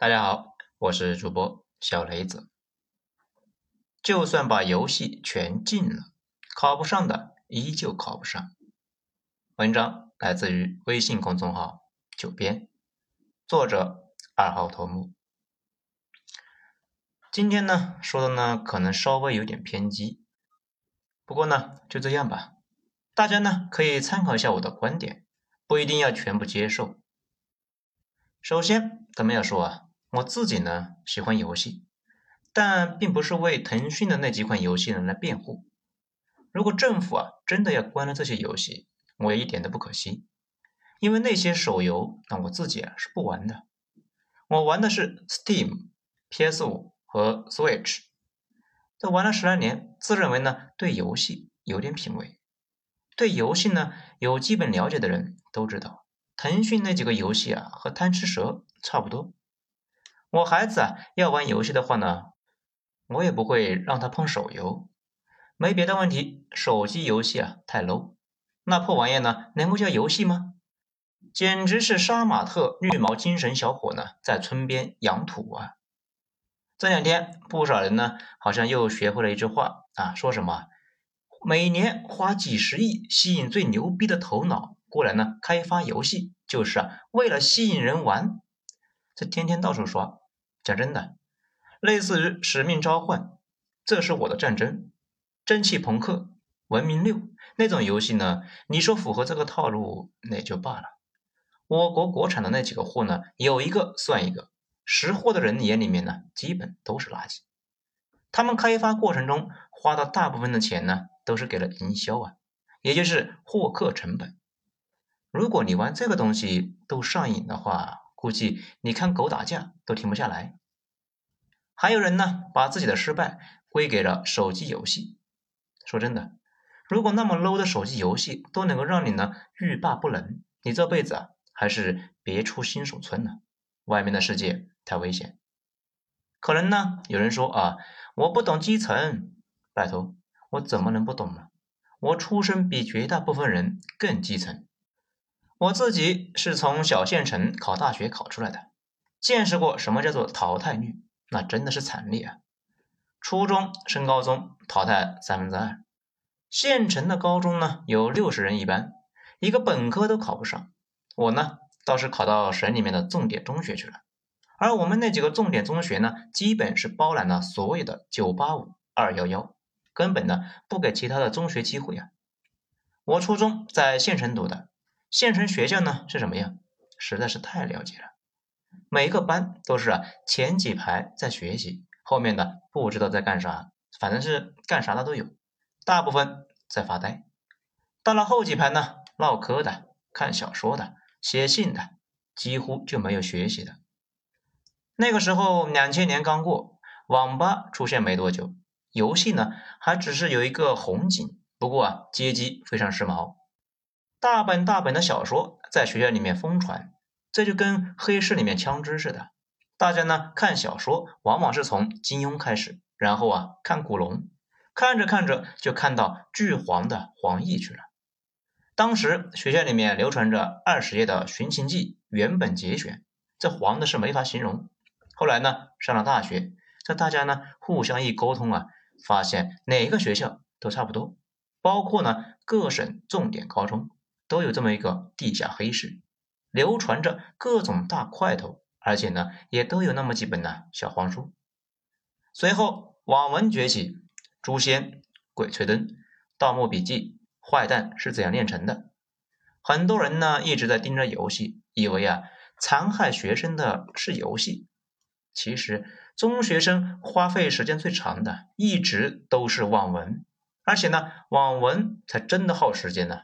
大家好，我是主播小雷子。就算把游戏全禁了，考不上的依旧考不上。文章来自于微信公众号“九编”，作者二号头目。今天呢说的呢可能稍微有点偏激，不过呢就这样吧，大家呢可以参考一下我的观点，不一定要全部接受。首先，咱们要说啊。我自己呢喜欢游戏，但并不是为腾讯的那几款游戏呢来辩护。如果政府啊真的要关了这些游戏，我也一点都不可惜，因为那些手游那我自己啊是不玩的。我玩的是 Steam、PS5 和 Switch，这玩了十来年，自认为呢对游戏有点品味，对游戏呢有基本了解的人都知道，腾讯那几个游戏啊和贪吃蛇差不多。我孩子啊，要玩游戏的话呢，我也不会让他碰手游。没别的问题，手机游戏啊太 low，那破玩意呢能够叫游戏吗？简直是杀马特绿毛精神小伙呢在村边养土啊！这两天不少人呢好像又学会了一句话啊，说什么每年花几十亿吸引最牛逼的头脑过来呢开发游戏，就是啊为了吸引人玩，这天天到处刷。讲真的，类似于《使命召唤》，这是我的战争，蒸汽朋克、文明六那种游戏呢？你说符合这个套路，那也就罢了。我国国产的那几个货呢，有一个算一个，识货的人眼里面呢，基本都是垃圾。他们开发过程中花的大部分的钱呢，都是给了营销啊，也就是获客成本。如果你玩这个东西都上瘾的话，估计你看狗打架都停不下来。还有人呢，把自己的失败归给了手机游戏。说真的，如果那么 low 的手机游戏都能够让你呢欲罢不能，你这辈子啊还是别出新手村了。外面的世界太危险。可能呢，有人说啊，我不懂基层。拜托，我怎么能不懂呢？我出身比绝大部分人更基层。我自己是从小县城考大学考出来的，见识过什么叫做淘汰率，那真的是惨烈啊！初中升高中淘汰三分之二，县城的高中呢有六十人一班，一个本科都考不上。我呢倒是考到省里面的重点中学去了，而我们那几个重点中学呢，基本是包揽了所有的九八五、二幺幺，根本呢不给其他的中学机会啊！我初中在县城读的。县城学校呢是什么样？实在是太了解了。每个班都是啊，前几排在学习，后面的不知道在干啥，反正是干啥的都有。大部分在发呆。到了后几排呢，唠嗑的、看小说的、写信的，几乎就没有学习的。那个时候，两千年刚过，网吧出现没多久，游戏呢还只是有一个红警，不过啊，街机非常时髦。大本大本的小说在学校里面疯传，这就跟黑市里面枪支似的。大家呢看小说，往往是从金庸开始，然后啊看古龙，看着看着就看到巨黄的黄奕去了。当时学校里面流传着二十页的《寻秦记》原本节选，这黄的是没法形容。后来呢上了大学，这大家呢互相一沟通啊，发现哪个学校都差不多，包括呢各省重点高中。都有这么一个地下黑市，流传着各种大块头，而且呢，也都有那么几本呢小黄书。随后网文崛起，《诛仙》《鬼吹灯》《盗墓笔记》《坏蛋是怎样炼成的》，很多人呢一直在盯着游戏，以为啊残害学生的是游戏。其实中学生花费时间最长的，一直都是网文，而且呢，网文才真的耗时间呢。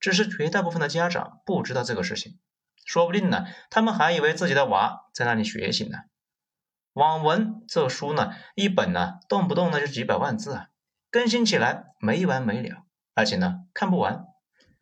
只是绝大部分的家长不知道这个事情，说不定呢，他们还以为自己的娃在那里学习呢。网文这书呢，一本呢，动不动呢就几百万字啊，更新起来没完没了，而且呢看不完，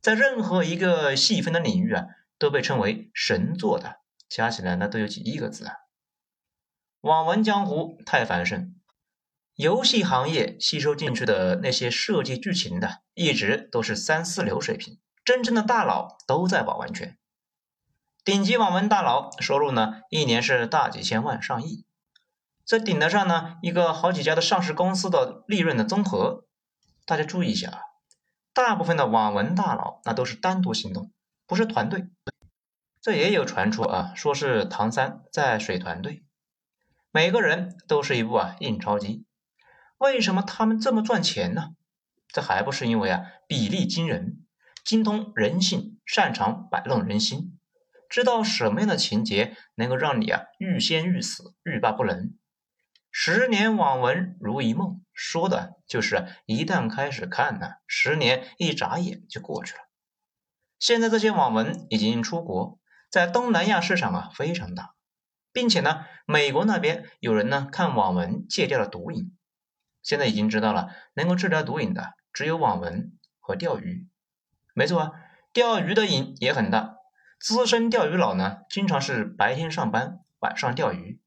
在任何一个细分的领域啊，都被称为神作的，加起来呢都有几亿个字啊。网文江湖太繁盛。游戏行业吸收进去的那些设计剧情的，一直都是三四流水平，真正的大佬都在网玩圈。顶级网文大佬收入呢，一年是大几千万上亿，这顶得上呢一个好几家的上市公司的利润的综合。大家注意一下啊，大部分的网文大佬那都是单独行动，不是团队。这也有传出啊，说是唐三在水团队，每个人都是一部啊印钞机。为什么他们这么赚钱呢？这还不是因为啊比例惊人，精通人性，擅长摆弄人心，知道什么样的情节能够让你啊欲仙欲死，欲罢不能。十年网文如一梦，说的就是一旦开始看呢，十年一眨眼就过去了。现在这些网文已经出国，在东南亚市场啊非常大，并且呢，美国那边有人呢看网文戒掉了毒瘾，现在已经知道了能够治疗毒瘾的只有网文和钓鱼。没错啊，钓鱼的瘾也很大，资深钓鱼佬呢经常是白天上班，晚上钓鱼。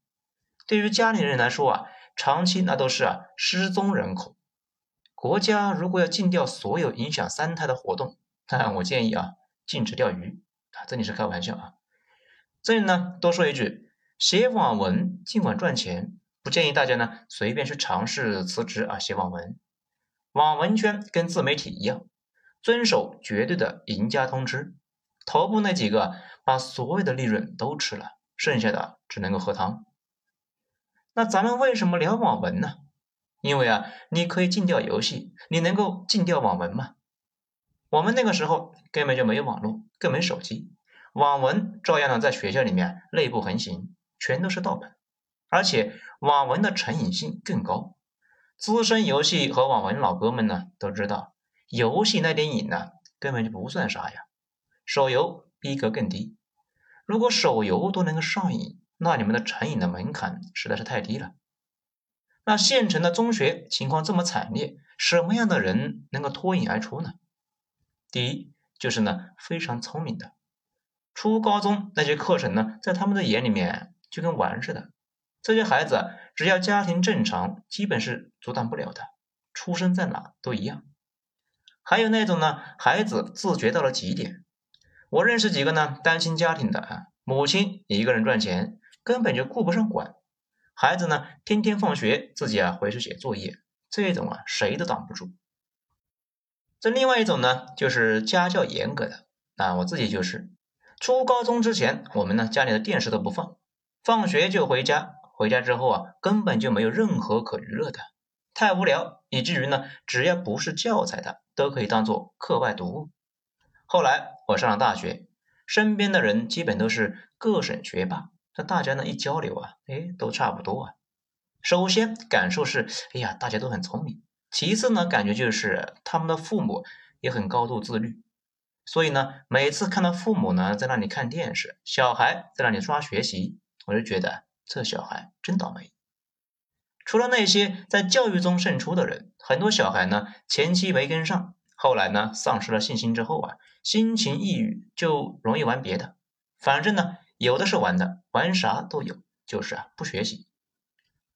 对于家里人来说啊，长期那都是啊失踪人口。国家如果要禁掉所有影响三胎的活动，那我建议啊，禁止钓鱼啊，这里是开玩笑啊。这里呢，多说一句，写网文尽管赚钱，不建议大家呢随便去尝试辞职啊写网文。网文圈跟自媒体一样，遵守绝对的赢家通吃，头部那几个把所有的利润都吃了，剩下的只能够喝汤。那咱们为什么聊网文呢？因为啊，你可以禁掉游戏，你能够禁掉网文吗？我们那个时候根本就没有网络，更没手机，网文照样呢在学校里面内部横行，全都是盗版，而且网文的成瘾性更高。资深游戏和网文老哥们呢都知道，游戏那点瘾呢根本就不算啥呀，手游逼格更低。如果手游都能够上瘾，那你们的成瘾的门槛实在是太低了。那县城的中学情况这么惨烈，什么样的人能够脱颖而出呢？第一就是呢非常聪明的，初高中那些课程呢，在他们的眼里面就跟玩似的。这些孩子只要家庭正常，基本是阻挡不了的，出生在哪都一样。还有那种呢，孩子自觉到了极点。我认识几个呢单亲家庭的啊，母亲一个人赚钱。根本就顾不上管孩子呢，天天放学自己啊回去写作业，这种啊谁都挡不住。这另外一种呢，就是家教严格的啊，我自己就是，初高中之前，我们呢家里的电视都不放，放学就回家，回家之后啊根本就没有任何可娱乐的，太无聊，以至于呢只要不是教材的都可以当做课外读物。后来我上了大学，身边的人基本都是各省学霸。这大家呢一交流啊，哎，都差不多啊。首先感受是，哎呀，大家都很聪明。其次呢，感觉就是他们的父母也很高度自律。所以呢，每次看到父母呢在那里看电视，小孩在那里刷学习，我就觉得这小孩真倒霉。除了那些在教育中胜出的人，很多小孩呢前期没跟上，后来呢丧失了信心之后啊，心情抑郁，就容易玩别的。反正呢。有的是玩的，玩啥都有，就是啊不学习。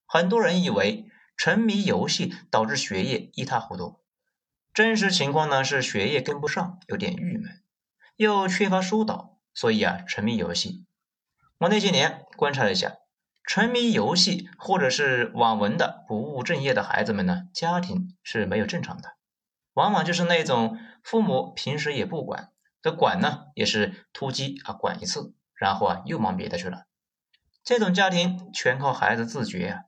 很多人以为沉迷游戏导致学业一塌糊涂，真实情况呢是学业跟不上，有点郁闷，又缺乏疏导，所以啊沉迷游戏。我那些年观察了一下，沉迷游戏或者是网文的不务正业的孩子们呢，家庭是没有正常的，往往就是那种父母平时也不管，这管呢也是突击啊管一次。然后啊，又忙别的去了。这种家庭全靠孩子自觉啊，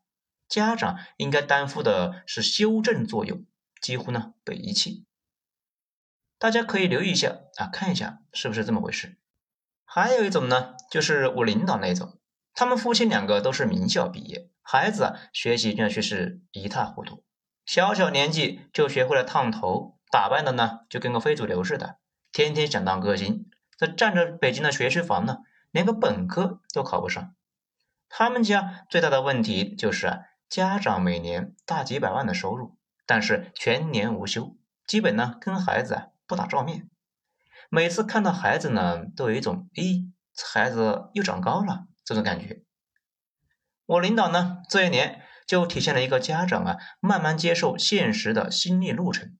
家长应该担负的是修正作用，几乎呢被遗弃。大家可以留意一下啊，看一下是不是这么回事。还有一种呢，就是我领导那种，他们夫妻两个都是名校毕业，孩子啊学习那却是一塌糊涂，小小年纪就学会了烫头，打扮的呢就跟个非主流似的，天天想当歌星，这占着北京的学区房呢。连个本科都考不上，他们家最大的问题就是，家长每年大几百万的收入，但是全年无休，基本呢跟孩子不打照面。每次看到孩子呢，都有一种咦，孩子又长高了这种感觉。我领导呢这一年就体现了一个家长啊慢慢接受现实的心理路程。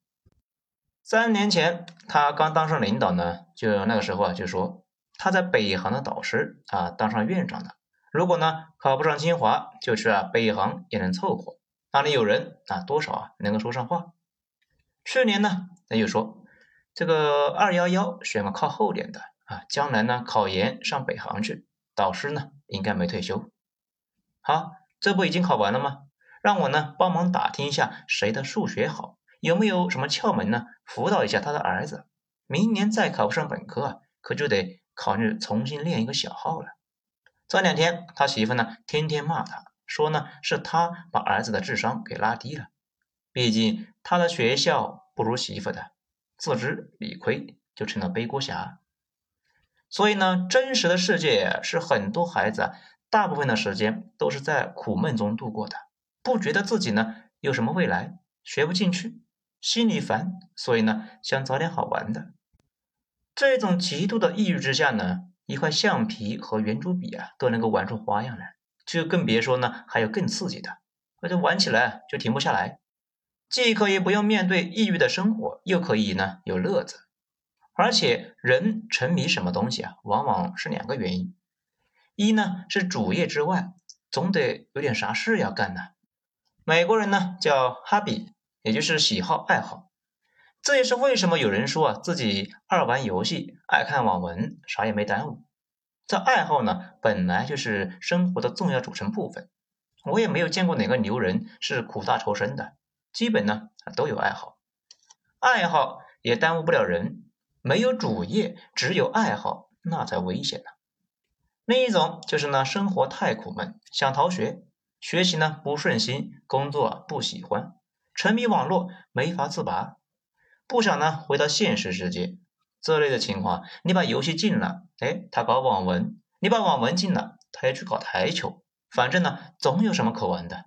三年前他刚当上领导呢，就那个时候啊就说。他在北航的导师啊当上院长了。如果呢考不上清华，就去啊北航也能凑合，那里有人啊多少啊能够说上话。去年呢他又说这个二幺幺选个靠后点的啊，将来呢考研上北航去，导师呢应该没退休。好，这不已经考完了吗？让我呢帮忙打听一下谁的数学好，有没有什么窍门呢？辅导一下他的儿子，明年再考不上本科啊，可就得考虑重新练一个小号了。这两天他媳妇呢天天骂他，说呢是他把儿子的智商给拉低了。毕竟他的学校不如媳妇的，自知理亏就成了背锅侠。所以呢，真实的世界是很多孩子，大部分的时间都是在苦闷中度过的。不觉得自己呢有什么未来，学不进去，心里烦，所以呢想找点好玩的。这种极度的抑郁之下呢，一块橡皮和圆珠笔啊都能够玩出花样来，就更别说呢还有更刺激的，而且玩起来就停不下来，既可以不用面对抑郁的生活，又可以呢有乐子。而且人沉迷什么东西啊，往往是两个原因，一呢是主业之外，总得有点啥事要干呢。美国人呢叫 hobby，也就是喜好爱好。这也是为什么有人说啊自己爱玩游戏、爱看网文，啥也没耽误。这爱好呢本来就是生活的重要组成部分。我也没有见过哪个牛人是苦大仇深的，基本呢都有爱好。爱好也耽误不了人，没有主业，只有爱好，那才危险呢。另一种就是呢生活太苦闷，想逃学。学习呢不顺心，工作不喜欢，沉迷网络没法自拔，不想呢回到现实世界。这类的情况，你把游戏禁了，哎，他搞网文；你把网文禁了，他要去搞台球。反正呢，总有什么可玩的。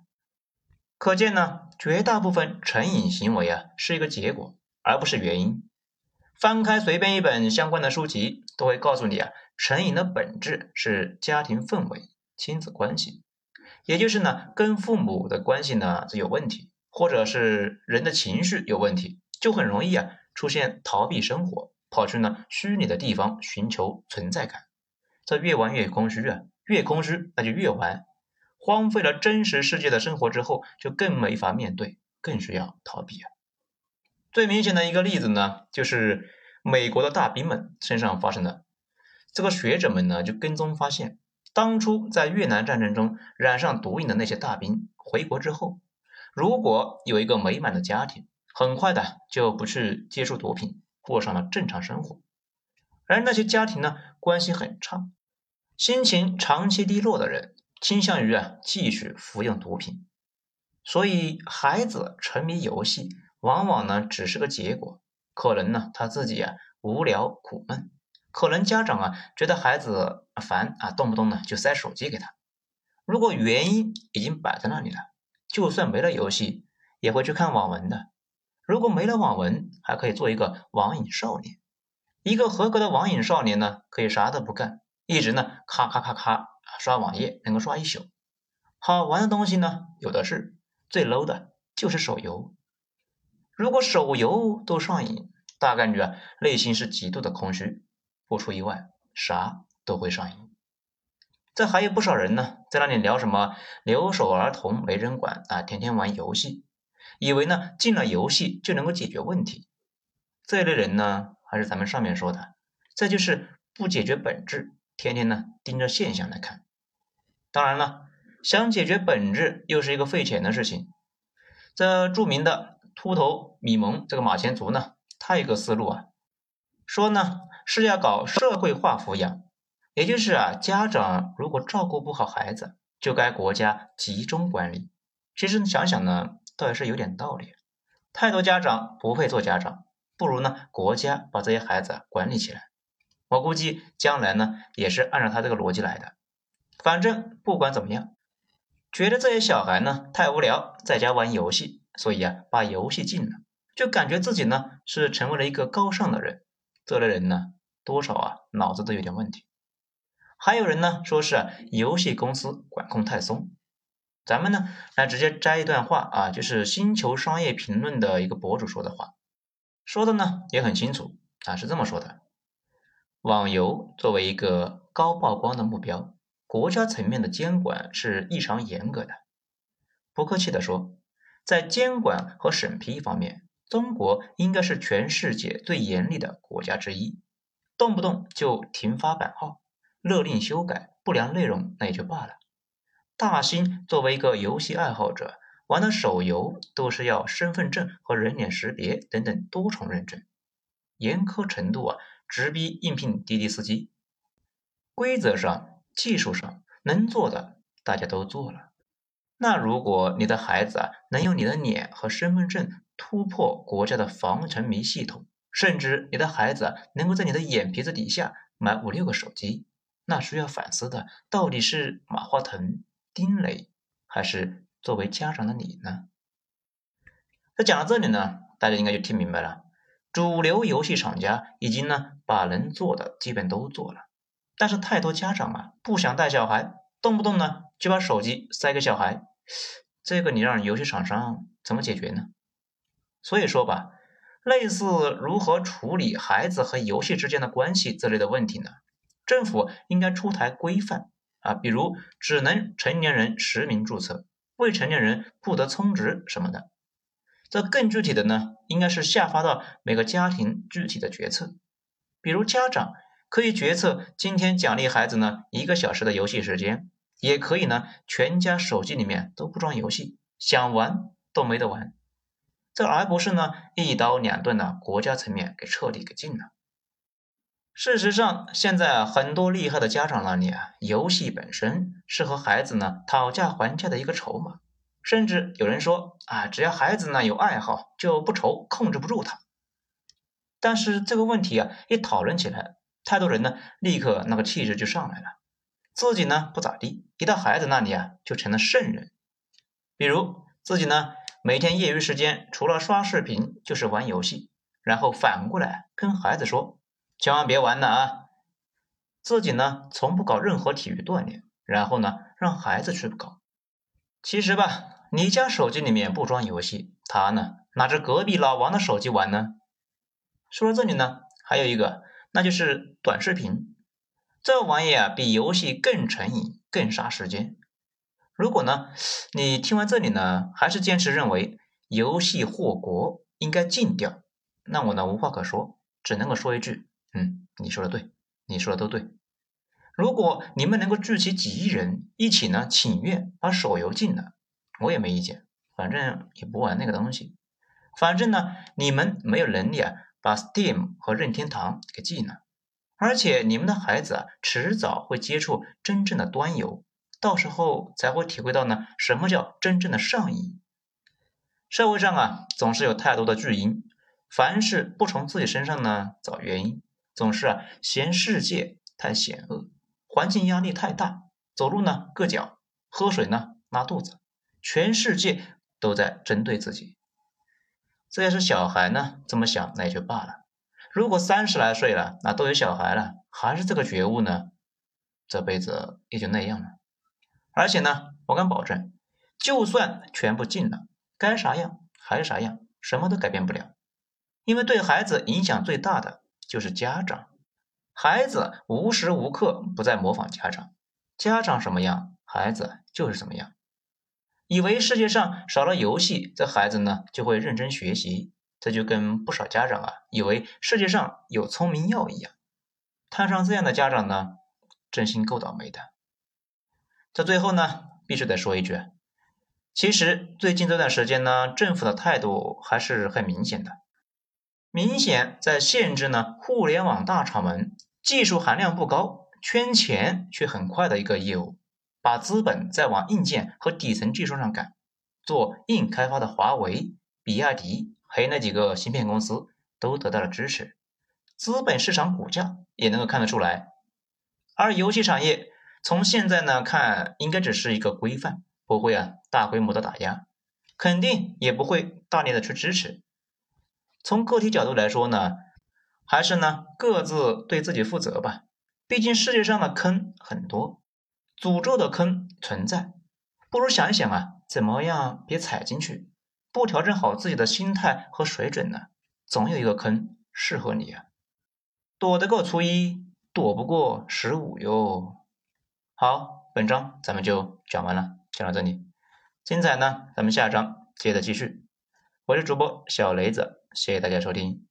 可见呢，绝大部分成瘾行为啊是一个结果，而不是原因。翻开随便一本相关的书籍，都会告诉你啊，成瘾的本质是家庭氛围、亲子关系。也就是呢，跟父母的关系呢是有问题，或者是人的情绪有问题，就很容易啊出现逃避生活，跑去呢虚拟的地方寻求存在感。这越玩越空虚啊，越空虚那就越玩，荒废了真实世界的生活之后，就更没法面对，更需要逃避啊。最明显的一个例子呢，就是美国的大兵们身上发生的，这个学者们呢就跟踪发现。当初在越南战争中染上毒瘾的那些大兵回国之后，如果有一个美满的家庭，很快的就不去接触毒品，过上了正常生活；而那些家庭呢，关系很差，心情长期低落的人，倾向于啊继续服用毒品。所以，孩子沉迷游戏，往往呢只是个结果，可能呢他自己啊无聊苦闷。可能家长啊觉得孩子烦啊，动不动呢就塞手机给他。如果原因已经摆在那里了，就算没了游戏，也会去看网文的。如果没了网文，还可以做一个网瘾少年。一个合格的网瘾少年呢，可以啥都不干，一直呢咔咔咔咔刷网页，能够刷一宿。好玩的东西呢有的是，最 low 的就是手游。如果手游都上瘾，大概率啊内心是极度的空虚。不出意外，啥都会上瘾。这还有不少人呢，在那里聊什么留守儿童没人管啊，天天玩游戏，以为呢进了游戏就能够解决问题。这一类人呢，还是咱们上面说的，这就是不解决本质，天天呢盯着现象来看。当然了，想解决本质又是一个费钱的事情。这著名的秃头米蒙这个马前卒呢，他有个思路啊，说呢。是要搞社会化抚养，也就是啊，家长如果照顾不好孩子，就该国家集中管理。其实想想呢，倒也是有点道理。太多家长不配做家长，不如呢，国家把这些孩子管理起来。我估计将来呢，也是按照他这个逻辑来的。反正不管怎么样，觉得这些小孩呢太无聊，在家玩游戏，所以啊，把游戏禁了，就感觉自己呢是成为了一个高尚的人。这类人呢，多少啊，脑子都有点问题。还有人呢，说是游戏公司管控太松。咱们呢，来直接摘一段话啊，就是星球商业评论的一个博主说的话，说的呢也很清楚啊，是这么说的：网游作为一个高曝光的目标，国家层面的监管是异常严格的。不客气的说，在监管和审批方面，中国应该是全世界最严厉的国家之一。动不动就停发版号、勒令修改不良内容，那也就罢了。大兴作为一个游戏爱好者，玩的手游都是要身份证和人脸识别等等多重认证，严苛程度啊！直逼应聘滴滴司机，规则上、技术上能做的大家都做了。那如果你的孩子啊能用你的脸和身份证突破国家的防沉迷系统，甚至你的孩子能够在你的眼皮子底下买五六个手机，那需要反思的到底是马化腾、丁磊，还是作为家长的你呢？那讲到这里呢，大家应该就听明白了。主流游戏厂家已经呢把能做的基本都做了，但是太多家长啊不想带小孩，动不动呢就把手机塞给小孩，这个你让游戏厂商怎么解决呢？所以说吧，类似如何处理孩子和游戏之间的关系这类的问题呢，政府应该出台规范啊，比如只能成年人实名注册，未成年人不得充值什么的。这更具体的呢，应该是下发到每个家庭具体的决策，比如家长可以决策今天奖励孩子呢一个小时的游戏时间，也可以呢全家手机里面都不装游戏，想玩都没得玩，这而不是呢一刀两断的国家层面给彻底给禁了。事实上，现在很多厉害的家长那里啊，游戏本身是和孩子呢讨价还价的一个筹码。甚至有人说啊，只要孩子呢有爱好，就不愁控制不住他。但是这个问题啊，一讨论起来，太多人呢立刻那个气质就上来了，自己呢不咋地，一到孩子那里啊就成了圣人。比如自己呢每天业余时间除了刷视频就是玩游戏，然后反过来跟孩子说，千万别玩了啊。自己呢从不搞任何体育锻炼，然后呢让孩子去搞。其实吧。你家手机里面不装游戏，他呢拿着隔壁老王的手机玩呢。说到这里呢，还有一个，那就是短视频，这玩意啊比游戏更成瘾，更杀时间。如果呢你听完这里呢，还是坚持认为游戏祸国应该禁掉，那我呢无话可说，只能够说一句，嗯，你说的对，你说的都对。如果你们能够聚齐几亿人一起呢请愿把手游禁了。我也没意见，反正也不玩那个东西。反正呢，你们没有能力啊，把 Steam 和任天堂给禁了。而且你们的孩子啊，迟早会接触真正的端游，到时候才会体会到呢，什么叫真正的上瘾。社会上啊，总是有太多的巨婴，凡事不从自己身上呢找原因，总是啊嫌世界太险恶，环境压力太大，走路呢硌脚，喝水呢拉肚子。全世界都在针对自己，这要是小孩呢，这么想那也就罢了。如果三十来岁了，那都有小孩了，还是这个觉悟呢，这辈子也就那样了。而且呢，我敢保证，就算全部禁了，该啥样还是啥样，什么都改变不了。因为对孩子影响最大的就是家长，孩子无时无刻不在模仿家长，家长什么样，孩子就是什么样。以为世界上少了游戏，这孩子呢就会认真学习。这就跟不少家长啊以为世界上有聪明药一样。摊上这样的家长呢，真心够倒霉的。在最后呢，必须得说一句，其实最近这段时间呢，政府的态度还是很明显的，明显在限制呢互联网大厂们技术含量不高、圈钱却很快的一个业务。把资本再往硬件和底层技术上赶，做硬开发的华为、比亚迪还有那几个芯片公司都得到了支持，资本市场股价也能够看得出来。而游戏产业从现在呢看，应该只是一个规范，不会啊大规模的打压，肯定也不会大力的去支持。从个体角度来说呢，还是呢各自对自己负责吧，毕竟世界上的坑很多。诅咒的坑存在，不如想一想啊，怎么样别踩进去？不调整好自己的心态和水准呢，总有一个坑适合你啊。躲得过初一，躲不过十五哟。好，本章咱们就讲完了，讲到这里，精彩呢，咱们下章接着继续。我是主播小雷子，谢谢大家收听。